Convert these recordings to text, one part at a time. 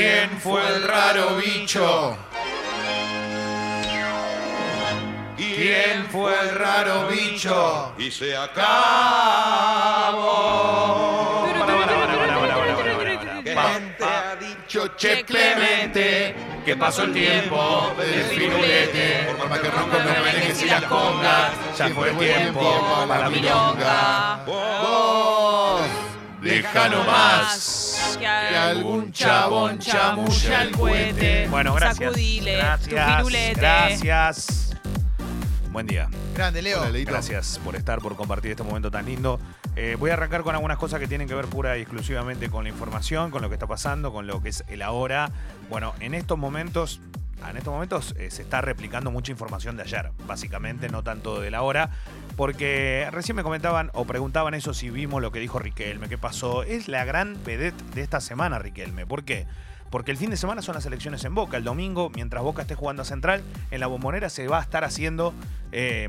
¿Quién fue el raro bicho? ¿Quién fue el raro bicho? Y se acabó. Para, para, para, para, para, para, para, para. ¿Quién Pa, te pa. ha dicho Che Clemente, que pasó el tiempo del firulete. Por más que ronco me merengues y las congas, ya fue el tiempo para la milonga. Vos, Deja nomás que algún chabón chamulla el cohete. Bueno, gracias. Sacudile tu Gracias. firulete. Gracias. Buen día. Grande, Leo. Hola, Leito. Gracias por estar, por compartir este momento tan lindo. Eh, voy a arrancar con algunas cosas que tienen que ver pura y exclusivamente con la información, con lo que está pasando, con lo que es el ahora. Bueno, en estos momentos, en estos momentos eh, se está replicando mucha información de ayer, básicamente, no tanto de la hora, porque recién me comentaban o preguntaban eso si vimos lo que dijo Riquelme, qué pasó. Es la gran vedette de esta semana, Riquelme. ¿Por qué? Porque el fin de semana son las elecciones en Boca. El domingo, mientras Boca esté jugando a Central, en la bombonera se va a estar haciendo eh,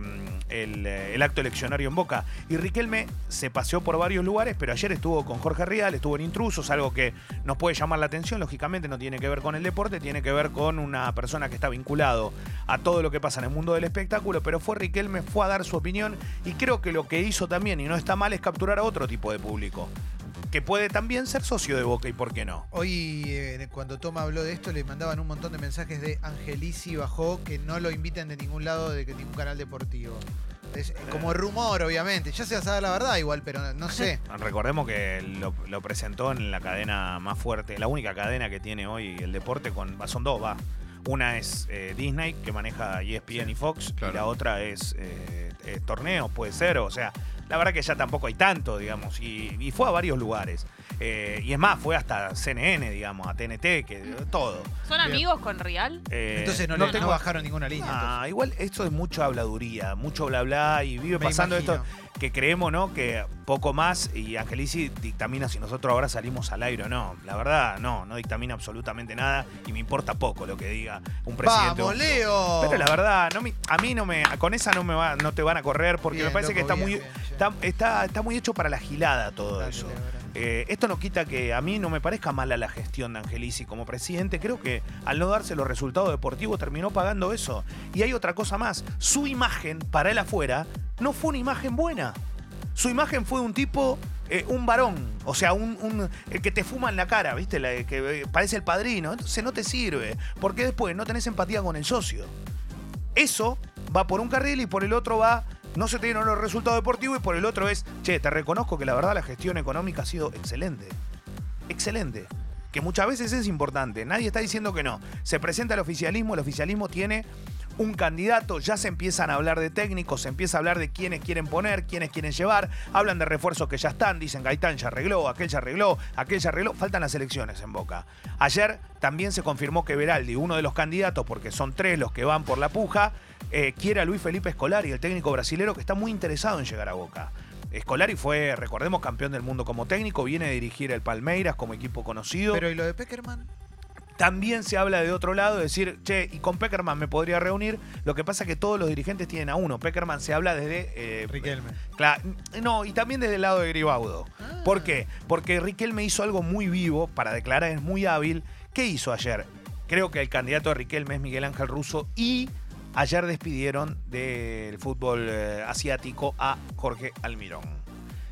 el, eh, el acto eleccionario en Boca. Y Riquelme se paseó por varios lugares, pero ayer estuvo con Jorge Rial, estuvo en Intrusos, algo que nos puede llamar la atención. Lógicamente no tiene que ver con el deporte, tiene que ver con una persona que está vinculado a todo lo que pasa en el mundo del espectáculo, pero fue Riquelme, fue a dar su opinión y creo que lo que hizo también, y no está mal, es capturar a otro tipo de público. Que puede también ser socio de Boca y por qué no. Hoy, eh, cuando Toma habló de esto, le mandaban un montón de mensajes de Angelici bajó que no lo inviten de ningún lado de que ningún canal deportivo. Es eh, como rumor, obviamente. Ya se sabe la verdad igual, pero no sé. Recordemos que lo, lo presentó en la cadena más fuerte, la única cadena que tiene hoy el deporte, con va, son dos, va. Una es eh, Disney, que maneja ESPN y Fox, claro. y la otra es eh, eh, torneos, puede ser, o sea, la verdad que ya tampoco hay tanto, digamos, y, y fue a varios lugares. Eh, y es más, fue hasta CNN, digamos, a TNT, que todo. ¿Son Bien. amigos con Real? Eh, Entonces no, le- no bajaron ninguna línea. Ah, igual esto es mucho habladuría, mucho bla bla y vive Me pasando imagino. esto que creemos, ¿no? Que poco más y Angelici dictamina si nosotros ahora salimos al aire o no. La verdad, no, no dictamina absolutamente nada y me importa poco lo que diga un presidente. ¡Vamos, Leo! Pero la verdad, no me- a mí no me, con esa no me va, no te van a correr porque Bien, me parece que está bien, muy, bien. Está, está, está muy hecho para la gilada todo eso. Eh, esto no quita que a mí no me parezca mala la gestión de Angelici como presidente. Creo que al no darse los resultados deportivos terminó pagando eso. Y hay otra cosa más. Su imagen para él afuera no fue una imagen buena. Su imagen fue un tipo, eh, un varón. O sea, un, un- el que te fuma en la cara, ¿viste? La- que eh, parece el padrino. Entonces no te sirve. Porque después no tenés empatía con el socio. Eso va por un carril y por el otro va, no se te dieron los resultados deportivos y por el otro es, che, te reconozco que la verdad la gestión económica ha sido excelente. Excelente. Que muchas veces es importante. Nadie está diciendo que no. Se presenta el oficialismo, el oficialismo tiene un candidato, ya se empiezan a hablar de técnicos, se empieza a hablar de quiénes quieren poner, quiénes quieren llevar, hablan de refuerzos que ya están, dicen Gaitán ya arregló, aquel ya arregló, aquel ya arregló, faltan las elecciones en Boca. Ayer también se confirmó que Veraldi, uno de los candidatos, porque son tres los que van por la puja, eh, quiere a Luis Felipe Escolari, el técnico brasilero que está muy interesado en llegar a Boca. Escolari fue, recordemos, campeón del mundo como técnico, viene a dirigir el Palmeiras como equipo conocido. Pero ¿y lo de Peckerman? También se habla de otro lado, decir, che, y con Peckerman me podría reunir. Lo que pasa es que todos los dirigentes tienen a uno. Peckerman se habla desde. eh, Riquelme. no, y también desde el lado de Gribaudo. Ah. ¿Por qué? Porque Riquelme hizo algo muy vivo para declarar, es muy hábil. ¿Qué hizo ayer? Creo que el candidato de Riquelme es Miguel Ángel Russo y ayer despidieron del fútbol eh, asiático a Jorge Almirón.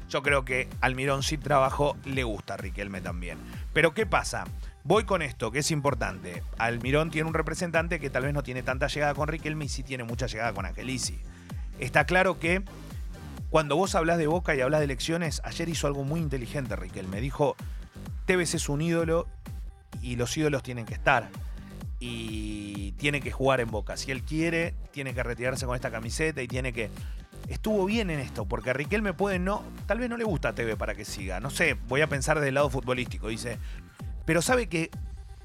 Yo creo que Almirón sí trabajó, le gusta a Riquelme también. Pero ¿qué pasa? Voy con esto, que es importante. Almirón tiene un representante que tal vez no tiene tanta llegada con Riquelme y sí tiene mucha llegada con Angelici. Está claro que cuando vos hablas de Boca y hablas de elecciones, ayer hizo algo muy inteligente Riquelme. Dijo, Tevez es un ídolo y los ídolos tienen que estar. Y tiene que jugar en Boca. Si él quiere, tiene que retirarse con esta camiseta y tiene que... Estuvo bien en esto, porque Riquelme puede no... Tal vez no le gusta a Tevez para que siga. No sé, voy a pensar del lado futbolístico. Dice, pero sabe que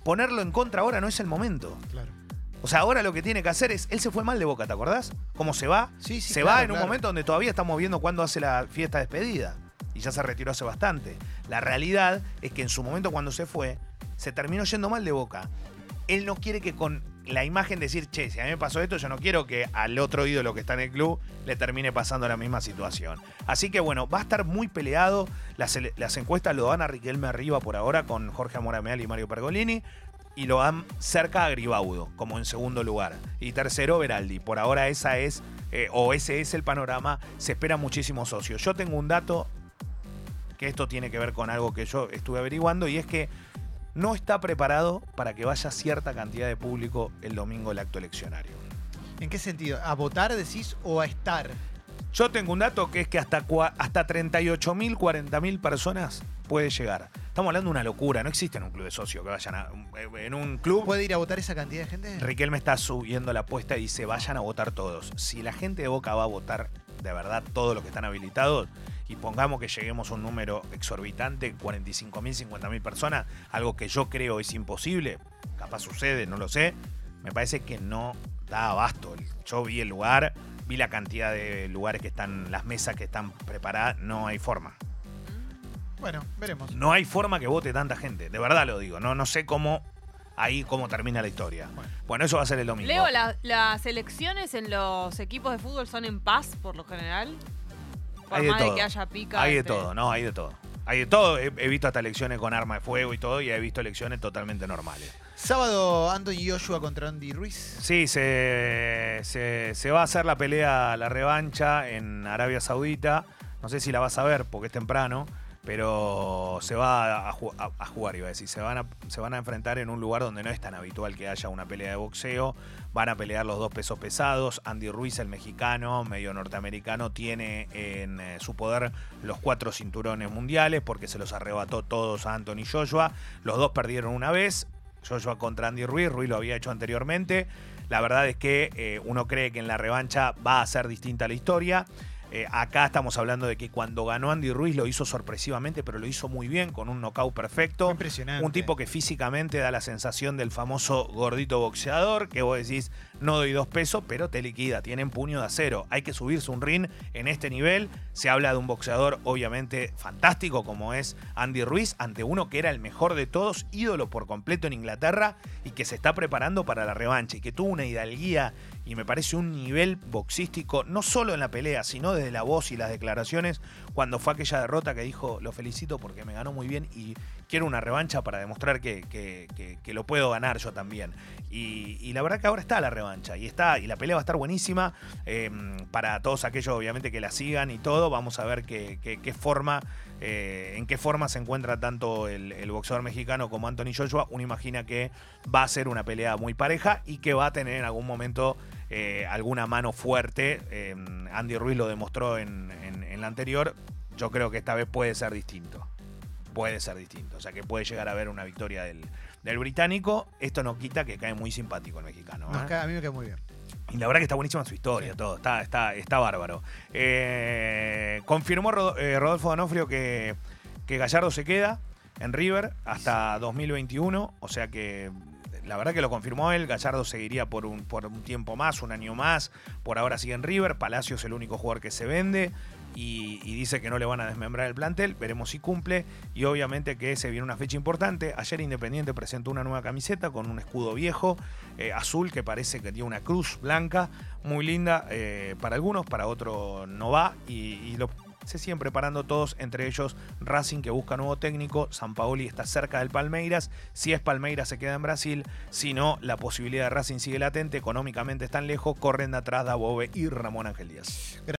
ponerlo en contra ahora no es el momento. Claro. O sea, ahora lo que tiene que hacer es. Él se fue mal de boca, ¿te acordás? ¿Cómo se va? Sí, sí, se claro, va en un momento donde todavía estamos viendo cuándo hace la fiesta de despedida. Y ya se retiró hace bastante. La realidad es que en su momento cuando se fue, se terminó yendo mal de boca. Él no quiere que con la imagen de decir, che, si a mí me pasó esto, yo no quiero que al otro ídolo que está en el club le termine pasando la misma situación. Así que bueno, va a estar muy peleado. Las, encuestas lo dan a Riquelme arriba por ahora con Jorge Amorameal y Mario Pergolini. Y lo dan cerca a Gribaudo, como en segundo lugar. Y tercero, Veraldi. Por ahora esa es, eh, o ese es el panorama. Se esperan muchísimos socios. Yo tengo un dato que esto tiene que ver con algo que yo estuve averiguando y es que no está preparado para que vaya cierta cantidad de público el domingo del acto eleccionario. ¿En qué sentido? ¿A votar decís o a estar? Yo tengo un dato que es que hasta, hasta 38.000, 40.000 personas puede llegar. Estamos hablando de una locura, no existe en un club de socios que vayan a... En un club... ¿Puede ir a votar esa cantidad de gente? Riquelme está subiendo la apuesta y dice, vayan a votar todos. Si la gente de Boca va a votar de verdad todos los que están habilitados, y pongamos que lleguemos a un número exorbitante, 45.000, 50.000 personas, algo que yo creo es imposible, capaz sucede, no lo sé, me parece que no da abasto. Yo vi el lugar, vi la cantidad de lugares que están, las mesas que están preparadas, no hay forma. Bueno, veremos. No hay forma que vote tanta gente, de verdad lo digo, no, no sé cómo... Ahí cómo termina la historia. Bueno. Bueno, eso va a ser el domingo. Leo, la- las elecciones en los equipos de fútbol son en paz, por lo general. Por Hay de más de todo. que haya pica. Hay de entre- todo, no, hay de todo. Hay de todo. He, he visto hasta elecciones con arma de fuego y todo, y he visto elecciones totalmente normales. Sábado, Anthony Joshua contra Andy Ruiz. Sí, se, se, se va a hacer la pelea, la revancha en Arabia Saudita. No sé si la vas a ver porque es temprano, pero se va a, ju- a- a jugar, iba a decir. Se van a, se van a enfrentar en un lugar donde no es tan habitual que haya una pelea de boxeo. Van a pelear los dos pesos pesados. Andy Ruiz, el mexicano, medio norteamericano, tiene en eh, su poder los cuatro cinturones mundiales porque se los arrebató todos a Anthony Joshua. Los dos perdieron una vez. Joshua contra Andy Ruiz, Ruiz lo había hecho anteriormente. La verdad es que eh, uno cree que en la revancha va a ser distinta la historia. Eh, acá estamos hablando de que cuando ganó Andy Ruiz lo hizo sorpresivamente, pero lo hizo muy bien, con un knockout perfecto. Impresionante. Un tipo que físicamente da la sensación del famoso gordito boxeador, que vos decís, no doy dos pesos, pero te liquida, tienen puño de acero. Hay que subirse un ring en este nivel. Se habla de un boxeador obviamente fantástico como es Andy Ruiz, ante uno que era el mejor de todos, ídolo por completo en Inglaterra y que se está preparando para la revancha y que tuvo una hidalguía y me parece un nivel boxístico, no solo en la pelea, sino desde la voz y las declaraciones, cuando fue aquella derrota que dijo, lo felicito porque me ganó muy bien y quiero una revancha para demostrar que, que- que- lo puedo ganar yo también. Y, y la verdad que ahora está la revancha y está y la pelea va a estar buenísima eh, para todos aquellos obviamente que la sigan y todo. Vamos a ver qué, forma, eh, en qué forma se encuentra tanto el, boxeador mexicano como Anthony Joshua. Uno imagina que va a ser una pelea muy pareja y que va a tener en algún momento eh, alguna mano fuerte. Eh, Andy Ruiz lo demostró en- en la anterior. Yo creo que esta vez puede ser distinto. Puede ser distinto. O sea que puede llegar a haber una victoria del, del británico. Esto no quita que cae muy simpático el mexicano. Nos ¿eh? cae- a mí me cae muy bien. Y la verdad que está buenísima su historia, Sí. todo. Está, está, está bárbaro. Eh, confirmó eh, Rodolfo Donofrio que, que Gallardo se queda en River hasta 2021. O sea que la verdad que lo confirmó él. Gallardo seguiría por un, tiempo más, un año más. Por ahora sigue en River. Palacio es el único jugador que se vende. Y, y dice que no le van a desmembrar el plantel. Veremos si cumple. Y obviamente que se viene una fecha importante. Ayer Independiente presentó una nueva camiseta con un escudo viejo, eh, azul, que parece que tiene una cruz blanca. Muy linda eh, para algunos, para otros no va. Y, y lo, se siguen preparando todos, entre ellos Racing que busca nuevo técnico. San Paoli está cerca del Palmeiras. Si es Palmeiras se queda en Brasil. Si no, la posibilidad de Racing sigue latente. Económicamente están lejos. Corren de atrás Dabove y Ramón Ángel Díaz.